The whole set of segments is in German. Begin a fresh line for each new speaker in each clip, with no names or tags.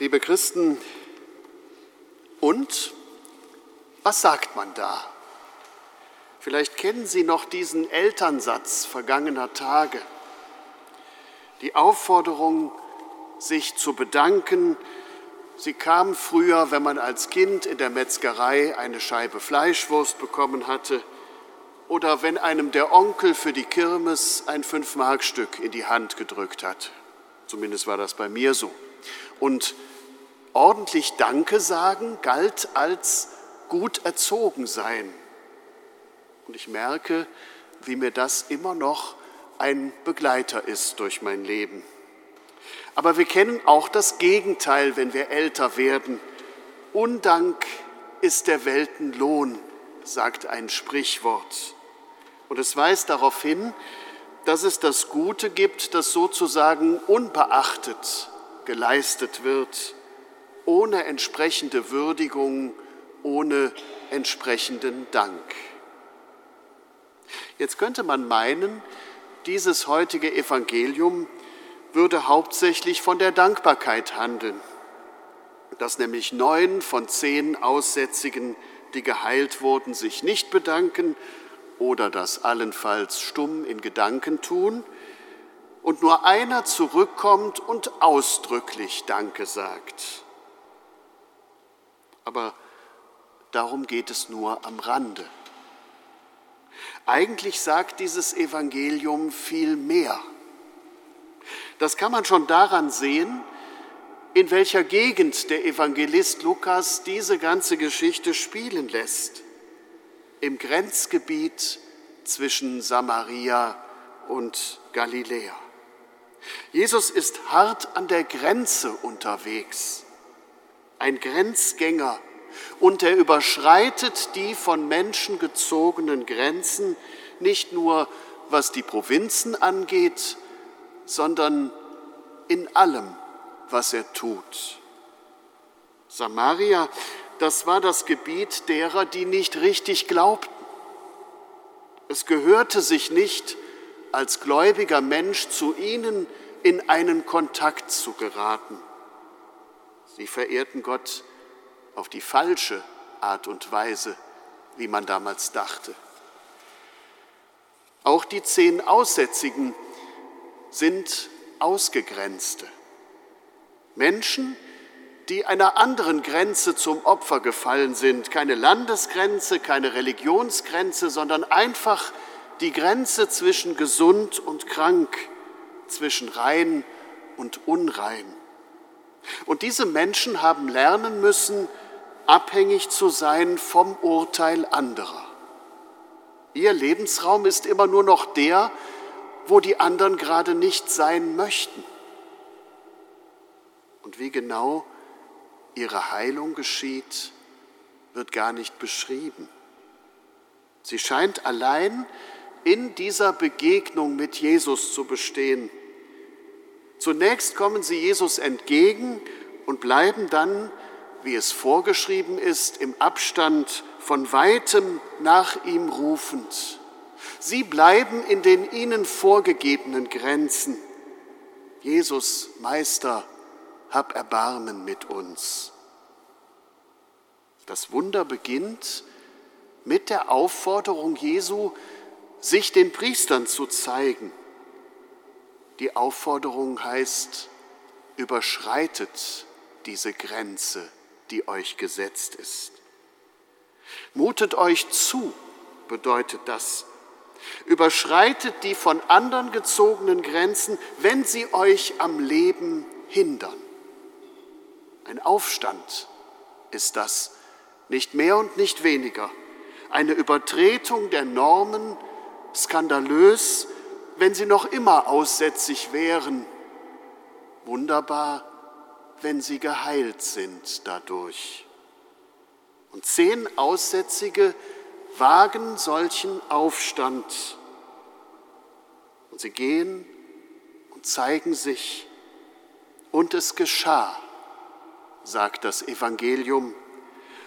Liebe Christen, und was sagt man da? Vielleicht kennen Sie noch diesen Elternsatz vergangener Tage. Die Aufforderung, sich zu bedanken. Sie kam früher, wenn man als Kind in der Metzgerei eine Scheibe Fleischwurst bekommen hatte oder wenn einem der Onkel für die Kirmes ein Fünf-Mark-Stück in die Hand gedrückt hat. Zumindest war das bei mir so. Und ordentlich Danke sagen galt als gut erzogen sein. Und ich merke, wie mir das immer noch ein Begleiter ist durch mein Leben. Aber wir kennen auch das Gegenteil, wenn wir älter werden. Undank ist der Welten Lohn, sagt ein Sprichwort. Und es weist darauf hin, dass es das Gute gibt, das sozusagen unbeachtet geleistet wird ohne entsprechende Würdigung, ohne entsprechenden Dank. Jetzt könnte man meinen, dieses heutige Evangelium würde hauptsächlich von der Dankbarkeit handeln, dass nämlich neun von zehn Aussätzigen, die geheilt wurden, sich nicht bedanken oder das allenfalls stumm in Gedanken tun und nur einer zurückkommt und ausdrücklich Danke sagt aber darum geht es nur am Rande. Eigentlich sagt dieses Evangelium viel mehr. Das kann man schon daran sehen, in welcher Gegend der Evangelist Lukas diese ganze Geschichte spielen lässt. Im Grenzgebiet zwischen Samaria und Galiläa. Jesus ist hart an der Grenze unterwegs ein Grenzgänger, und er überschreitet die von Menschen gezogenen Grenzen nicht nur was die Provinzen angeht, sondern in allem, was er tut. Samaria, das war das Gebiet derer, die nicht richtig glaubten. Es gehörte sich nicht, als gläubiger Mensch zu ihnen in einen Kontakt zu geraten. Sie verehrten Gott auf die falsche Art und Weise, wie man damals dachte. Auch die zehn Aussätzigen sind Ausgegrenzte. Menschen, die einer anderen Grenze zum Opfer gefallen sind. Keine Landesgrenze, keine Religionsgrenze, sondern einfach die Grenze zwischen gesund und krank, zwischen rein und unrein. Und diese Menschen haben lernen müssen, abhängig zu sein vom Urteil anderer. Ihr Lebensraum ist immer nur noch der, wo die anderen gerade nicht sein möchten. Und wie genau ihre Heilung geschieht, wird gar nicht beschrieben. Sie scheint allein in dieser Begegnung mit Jesus zu bestehen. Zunächst kommen sie Jesus entgegen und bleiben dann, wie es vorgeschrieben ist, im Abstand von weitem nach ihm rufend. Sie bleiben in den ihnen vorgegebenen Grenzen. Jesus, Meister, hab Erbarmen mit uns. Das Wunder beginnt mit der Aufforderung Jesu, sich den Priestern zu zeigen. Die Aufforderung heißt, überschreitet diese Grenze, die euch gesetzt ist. Mutet euch zu, bedeutet das. Überschreitet die von anderen gezogenen Grenzen, wenn sie euch am Leben hindern. Ein Aufstand ist das, nicht mehr und nicht weniger. Eine Übertretung der Normen, skandalös, wenn sie noch immer aussätzig wären. Wunderbar, wenn sie geheilt sind dadurch. Und zehn Aussätzige wagen solchen Aufstand. Und sie gehen und zeigen sich. Und es geschah, sagt das Evangelium.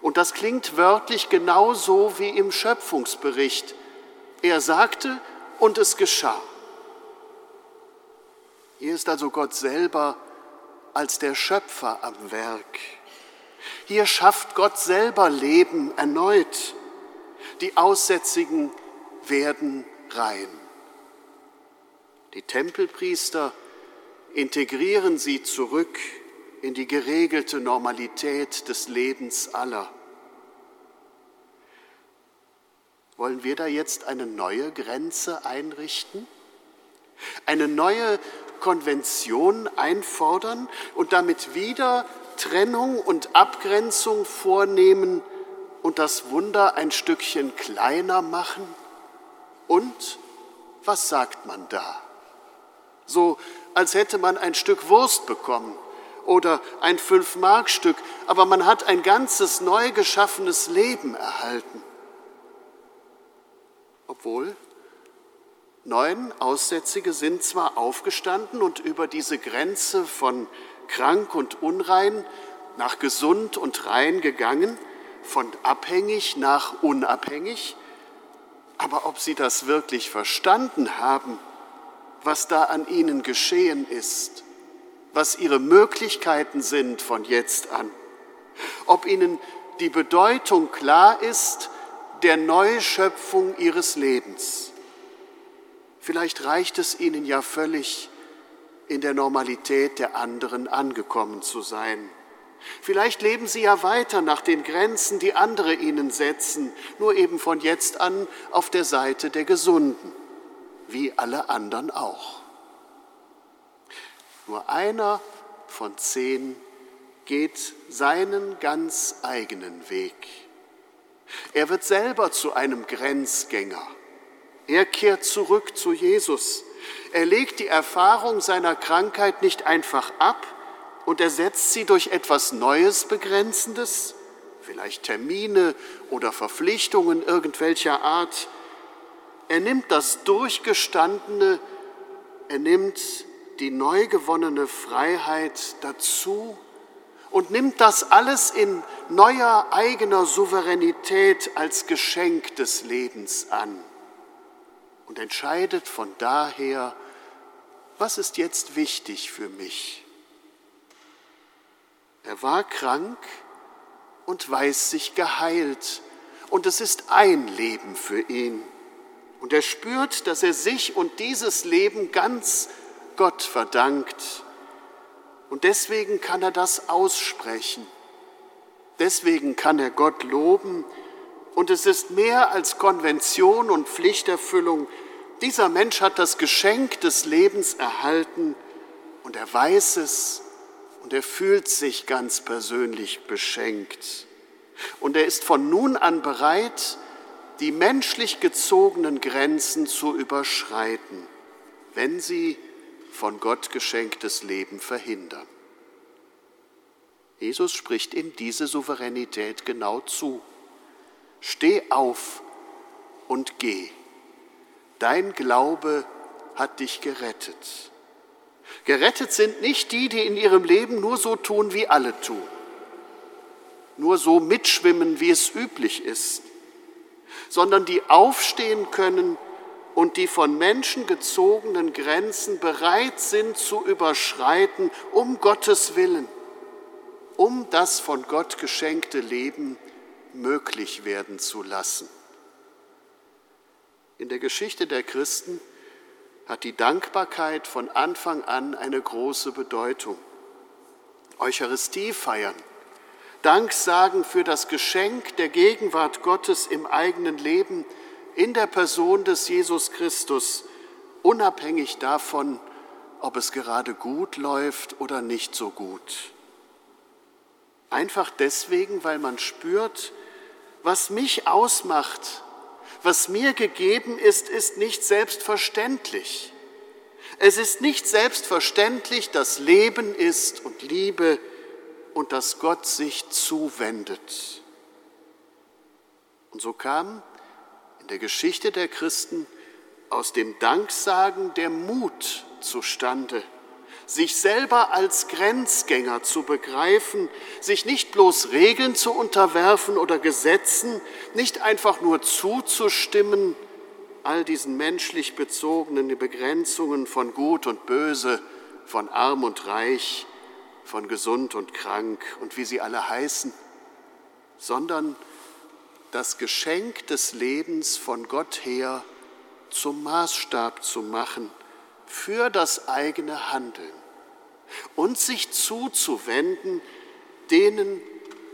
Und das klingt wörtlich genauso wie im Schöpfungsbericht. Er sagte, und es geschah. Hier ist also Gott selber als der Schöpfer am Werk. Hier schafft Gott selber Leben erneut. Die Aussätzigen werden rein. Die Tempelpriester integrieren sie zurück in die geregelte Normalität des Lebens aller. Wollen wir da jetzt eine neue Grenze einrichten? Eine neue Konvention einfordern und damit wieder Trennung und Abgrenzung vornehmen und das Wunder ein Stückchen kleiner machen? Und was sagt man da? So als hätte man ein Stück Wurst bekommen oder ein Fünf-Mark-Stück, aber man hat ein ganzes neu geschaffenes Leben erhalten. Obwohl neun Aussätzige sind zwar aufgestanden und über diese Grenze von krank und unrein nach gesund und rein gegangen, von abhängig nach unabhängig, aber ob sie das wirklich verstanden haben, was da an ihnen geschehen ist, was ihre Möglichkeiten sind von jetzt an, ob ihnen die Bedeutung klar ist der Neuschöpfung ihres Lebens. Vielleicht reicht es ihnen ja völlig, in der Normalität der anderen angekommen zu sein. Vielleicht leben sie ja weiter nach den Grenzen, die andere ihnen setzen, nur eben von jetzt an auf der Seite der Gesunden wie alle anderen auch. Nur einer von zehn geht seinen ganz eigenen Weg. Er wird selber zu einem Grenzgänger. Er kehrt zurück zu Jesus. Er legt die Erfahrung seiner Krankheit nicht einfach ab und ersetzt sie durch etwas Neues Begrenzendes, vielleicht Termine oder Verpflichtungen irgendwelcher Art, er nimmt das Durchgestandene, er nimmt die neu gewonnene Freiheit dazu und nimmt das alles in neuer eigener Souveränität als Geschenk des Lebens an und entscheidet von daher, was ist jetzt wichtig für mich. Er war krank und weiß sich geheilt und es ist ein Leben für ihn. Und er spürt, dass er sich und dieses Leben ganz Gott verdankt. Und deswegen kann er das aussprechen. Deswegen kann er Gott loben. Und es ist mehr als Konvention und Pflichterfüllung. Dieser Mensch hat das Geschenk des Lebens erhalten und er weiß es und er fühlt sich ganz persönlich beschenkt. Und er ist von nun an bereit, die menschlich gezogenen Grenzen zu überschreiten, wenn sie von Gott geschenktes Leben verhindern. Jesus spricht ihm diese Souveränität genau zu. Steh auf und geh. Dein Glaube hat dich gerettet. Gerettet sind nicht die, die in ihrem Leben nur so tun, wie alle tun, nur so mitschwimmen, wie es üblich ist, sondern die aufstehen können und die von Menschen gezogenen Grenzen bereit sind zu überschreiten, um Gottes Willen, um das von Gott geschenkte Leben möglich werden zu lassen. In der Geschichte der Christen hat die Dankbarkeit von Anfang an eine große Bedeutung. Eucharistie feiern Dank sagen für das Geschenk der Gegenwart Gottes im eigenen Leben in der Person des Jesus Christus, unabhängig davon, ob es gerade gut läuft oder nicht so gut. Einfach deswegen, weil man spürt, was mich ausmacht, was mir gegeben ist, ist nicht selbstverständlich. Es ist nicht selbstverständlich, dass Leben ist und Liebe und dass Gott sich zuwendet. Und so kam der Geschichte der Christen aus dem Danksagen der Mut zustande, sich selber als Grenzgänger zu begreifen, sich nicht bloß Regeln zu unterwerfen oder Gesetzen, nicht einfach nur zuzustimmen, all diesen menschlich bezogenen Begrenzungen von Gut und Böse, von Arm und Reich, von gesund und krank und wie sie alle heißen, sondern das Geschenk des Lebens von Gott her zum Maßstab zu machen für das eigene Handeln und sich zuzuwenden denen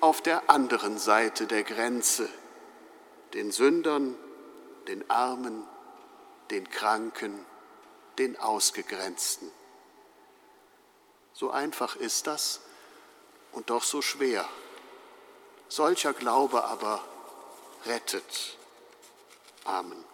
auf der anderen Seite der Grenze, den Sündern, den Armen, den Kranken, den Ausgegrenzten. So einfach ist das und doch so schwer. Solcher Glaube aber rettet. Amen.